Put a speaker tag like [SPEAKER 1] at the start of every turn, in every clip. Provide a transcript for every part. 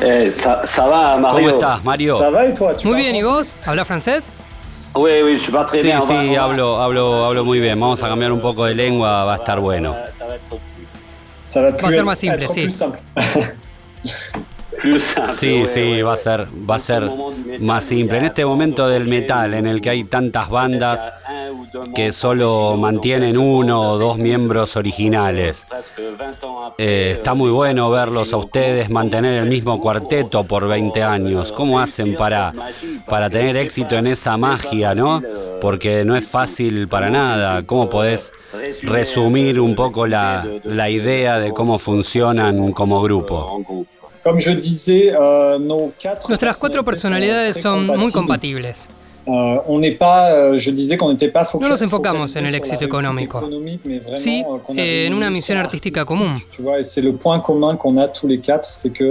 [SPEAKER 1] Eh, ça, ça va, Mario
[SPEAKER 2] ¿Cómo estás, Mario?
[SPEAKER 3] Ça va et toi tu
[SPEAKER 4] Muy bien, ¿y vos? ¿Habla francés?
[SPEAKER 1] Oui, oui, je très
[SPEAKER 2] Sí,
[SPEAKER 1] bien.
[SPEAKER 2] sí,
[SPEAKER 1] va-
[SPEAKER 2] hablo, hablo, hablo muy bien. Vamos a cambiar un poco de lengua, va a estar bueno.
[SPEAKER 1] Ça va être
[SPEAKER 3] Ça va, plus
[SPEAKER 4] Va a ser más simple, sí.
[SPEAKER 2] Sí, sí, va a ser, va a ser más simple. En este momento del metal, en el que hay tantas bandas que solo mantienen uno o dos miembros originales. Eh, está muy bueno verlos a ustedes mantener el mismo cuarteto por 20 años. ¿Cómo hacen para, para tener éxito en esa magia, no? Porque no es fácil para nada. ¿Cómo podés resumir un poco la, la idea de cómo funcionan como grupo?
[SPEAKER 3] Quatre
[SPEAKER 4] Nuestras cuatro personalidades son muy
[SPEAKER 3] compatibles. Euh, euh,
[SPEAKER 4] No nos enfocamos en el éxito económico. Sí,
[SPEAKER 3] euh, qu'on
[SPEAKER 4] eh, en una misión artística común.
[SPEAKER 3] Tu vois, et c'est le point commun qu'on a tous les quatre, c'est que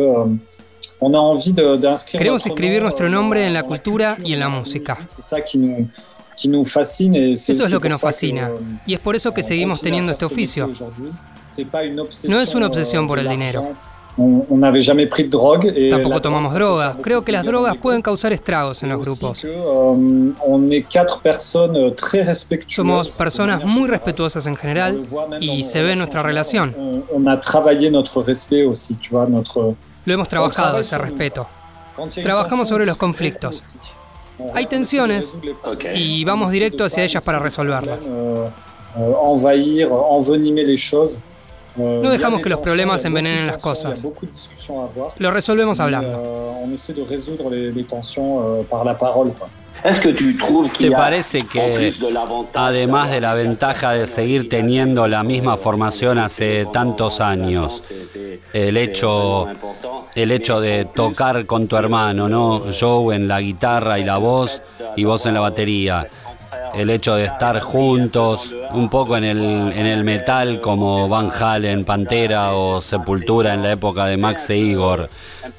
[SPEAKER 3] on a envie de- d'inscrire.
[SPEAKER 4] Queremos escribir nuestro nombre en la cultura y en la música.
[SPEAKER 3] musique. C'est ça qui nous, qui nous fascine. Et c'est
[SPEAKER 4] Eso es lo que nos fascina. Y es por eso que seguimos teniendo este oficio. No es una obsesión por el dinero.
[SPEAKER 3] On on n'avait jamais pris de drogue. Et
[SPEAKER 4] Tampoco tomamos
[SPEAKER 3] faire
[SPEAKER 4] Creo que las drogas pueden causar estragos en los grupos.
[SPEAKER 3] que, euh, on est quatre personnes euh, très respectueuses.
[SPEAKER 4] Somos personas muy respetuosas en
[SPEAKER 3] On
[SPEAKER 4] general y se ve en nuestra relación.
[SPEAKER 3] On, on a travaillé notre respect aussi, tu vois, notre.
[SPEAKER 4] Lo hemos trabajado,
[SPEAKER 3] travaille
[SPEAKER 4] ese respeto.
[SPEAKER 3] Quand il y a une
[SPEAKER 4] Trabajamos sobre los conflictos. Hay tensiones y vamos directo hacia ellas para resolverlas.
[SPEAKER 3] euh, envahir, envenimer les choses.
[SPEAKER 4] No dejamos que los problemas envenenen las cosas. Lo resolvemos hablando.
[SPEAKER 3] euh, euh,
[SPEAKER 2] ¿Te parece que, además de la ventaja de seguir teniendo la misma formación hace tantos años, el hecho, el hecho de tocar con tu hermano, ¿no? Joe en la guitarra y la voz y vos en la batería, el hecho de estar juntos, un poco en el, en el metal como Van Halen, Pantera o Sepultura en la época de Max e Igor,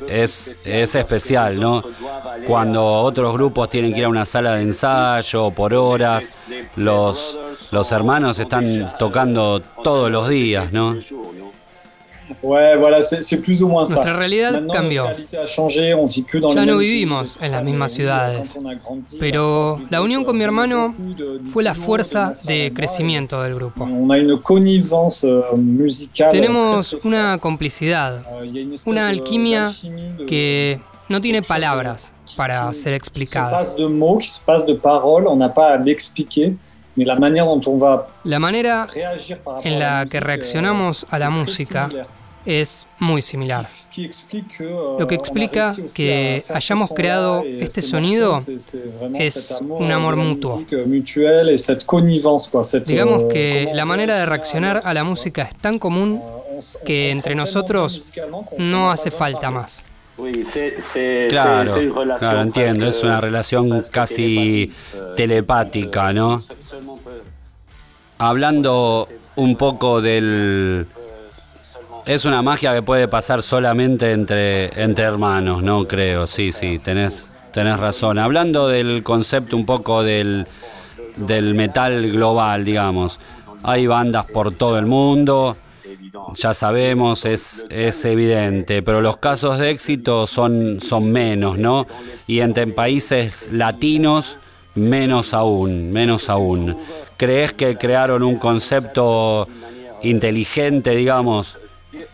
[SPEAKER 2] es, es especial, ¿no? Cuando otros grupos tienen que ir a una sala de ensayo por horas, los, los hermanos están tocando todos los días, ¿no?
[SPEAKER 3] Ouais, voilà, c'est plus.
[SPEAKER 4] Nuestra realidad
[SPEAKER 3] Maintenant,
[SPEAKER 4] cambió. Ya no vivimos en las mismas ciudades. Pero la unión con mi hermano fue la fuerza de crecimiento del grupo.
[SPEAKER 3] Euh.
[SPEAKER 4] Tenemos una complicidad,
[SPEAKER 3] Euh,
[SPEAKER 4] una alquimia que no tiene palabras para ser explicada.
[SPEAKER 3] la
[SPEAKER 4] manera en la que
[SPEAKER 3] euh,
[SPEAKER 4] reaccionamos a la música. Es muy similar. Lo que explica que hayamos creado este sonido es un amor mutuo. Digamos que la manera de reaccionar a la música es tan común que entre nosotros no hace falta más.
[SPEAKER 2] Claro, claro, entiendo, es una relación casi telepática, ¿no? Hablando un poco del... Es una magia que puede pasar solamente entre, entre hermanos, ¿no? Creo, sí, sí, tenés, tenés razón. Hablando del concepto un poco del, del metal global, digamos. Hay bandas por todo el mundo, ya sabemos, es, es evidente, pero los casos de éxito son, son menos, ¿no? Y entre países latinos, menos aún, menos aún. ¿Crees que crearon un concepto inteligente, digamos,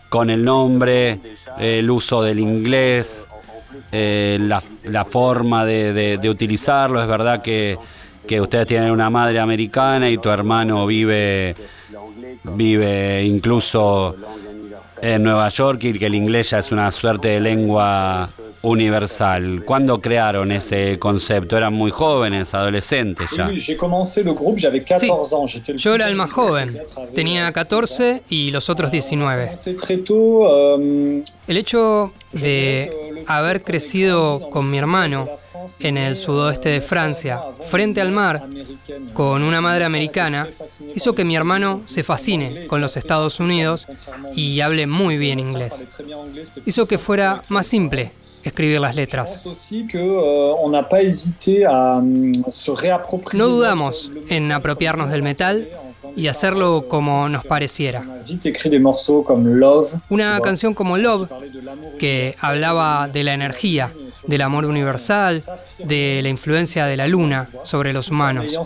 [SPEAKER 2] con el nombre, el uso del inglés, eh, la, la forma de, utilizarlo? Es verdad que, que ustedes tienen una madre americana y tu hermano vive, vive incluso en Nueva York y que el inglés ya es una suerte de lengua universal. ¿Cuándo crearon ese concepto? ¿Eran muy jóvenes, adolescentes ya?
[SPEAKER 3] oui, j'ai commencé le groupe, j'avais 14 ans. J'étais le
[SPEAKER 4] Yo era el más joven, tenía 14 y los otros 19.
[SPEAKER 3] Commencé très tôt. euh,
[SPEAKER 4] El hecho de haber crecido con mi hermano en el sudoeste de Francia, frente al mar, con una madre americana, hizo que mi hermano se fascine con los Estados Unidos y hable muy bien inglés. Hizo que fuera más simple escribir las letras.
[SPEAKER 3] euh, réapproprier
[SPEAKER 4] No dudamos en apropiarnos del metal y hacerlo como nos pareciera. Una canción como Love, que hablaba de la energía, del amor universal, de la influencia de la luna sobre los humanos.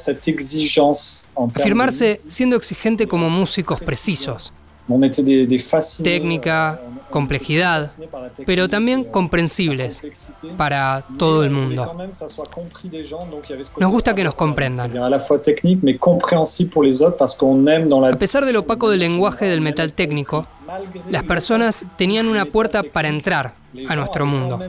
[SPEAKER 4] Afirmarse siendo exigente como músicos precisos, técnica, complejidad, pero también comprensibles para todo el mundo. Nos gusta que nos comprendan. A pesar del opaco del lenguaje del metal técnico, las personas tenían una puerta para entrar a nuestro mundo.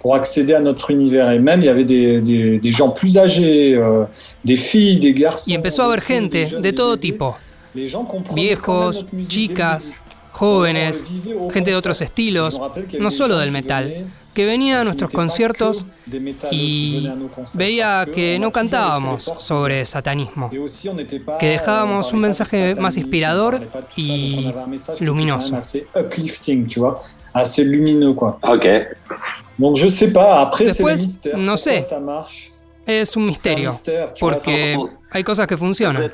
[SPEAKER 3] pour accéder à notre univers et même il y avait des, des, des gens plus âgés, euh, des filles, des garçons.
[SPEAKER 4] Y empezó a haber gente de todo tipo, Viejos, chicas, jóvenes, gente de otros estilos, no solo del metal, que venía a nuestros conciertos y veía que no cantábamos sobre satanismo, que dejábamos un mensaje más inspirador y luminoso. Después, no sé. Es un misterio, porque hay cosas que funcionan.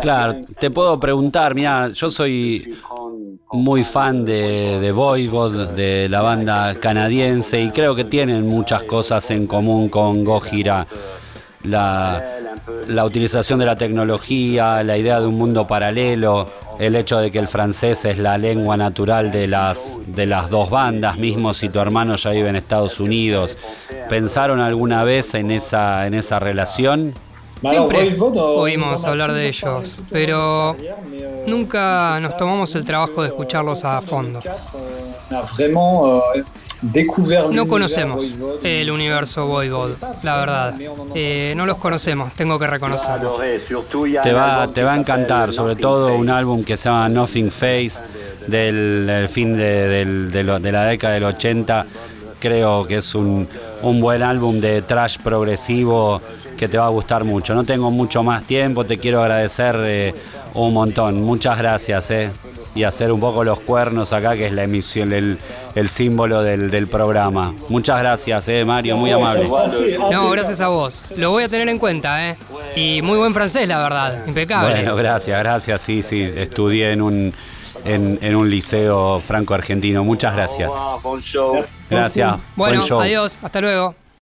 [SPEAKER 2] Claro, te puedo preguntar, mira, yo soy muy fan de, de Voivod, de la banda canadiense, y creo que tienen muchas cosas en común con Gojira. La, la utilización de la tecnología, la idea de un mundo paralelo, el hecho de que el francés es la lengua natural de las, de las dos bandas, mismo si tu hermano ya vive en Estados Unidos. ¿Pensaron alguna vez en esa, en esa relación?
[SPEAKER 4] Siempre oímos hablar de ellos, pero nunca nos tomamos el trabajo de escucharlos a fondo.
[SPEAKER 3] découvert
[SPEAKER 4] No
[SPEAKER 3] l'univers
[SPEAKER 4] conocemos el universo Voivod, la verdad. Eh, no los conocemos, tengo que reconocerlo.
[SPEAKER 2] Te va, te va a encantar, sobre todo un álbum que se llama Nothing Face del, del fin de, del- de lo- de la década del 80. Creo que es un, un buen álbum de trash progresivo que te va a gustar mucho. No tengo mucho más tiempo, te quiero agradecer eh, un montón. Muchas gracias. Eh. Y hacer un poco los cuernos acá, que es la emisión, el, el símbolo del, del programa. Muchas gracias, eh, Mario, muy amable.
[SPEAKER 4] No, gracias a vos. Lo voy a tener en cuenta, ¿eh? Y muy buen francés, la verdad. Impecable.
[SPEAKER 2] Bueno, gracias, gracias. Sí, sí, estudié en un, en, en un liceo franco-argentino. Muchas gracias. Gracias.
[SPEAKER 4] Bueno, adiós, hasta luego.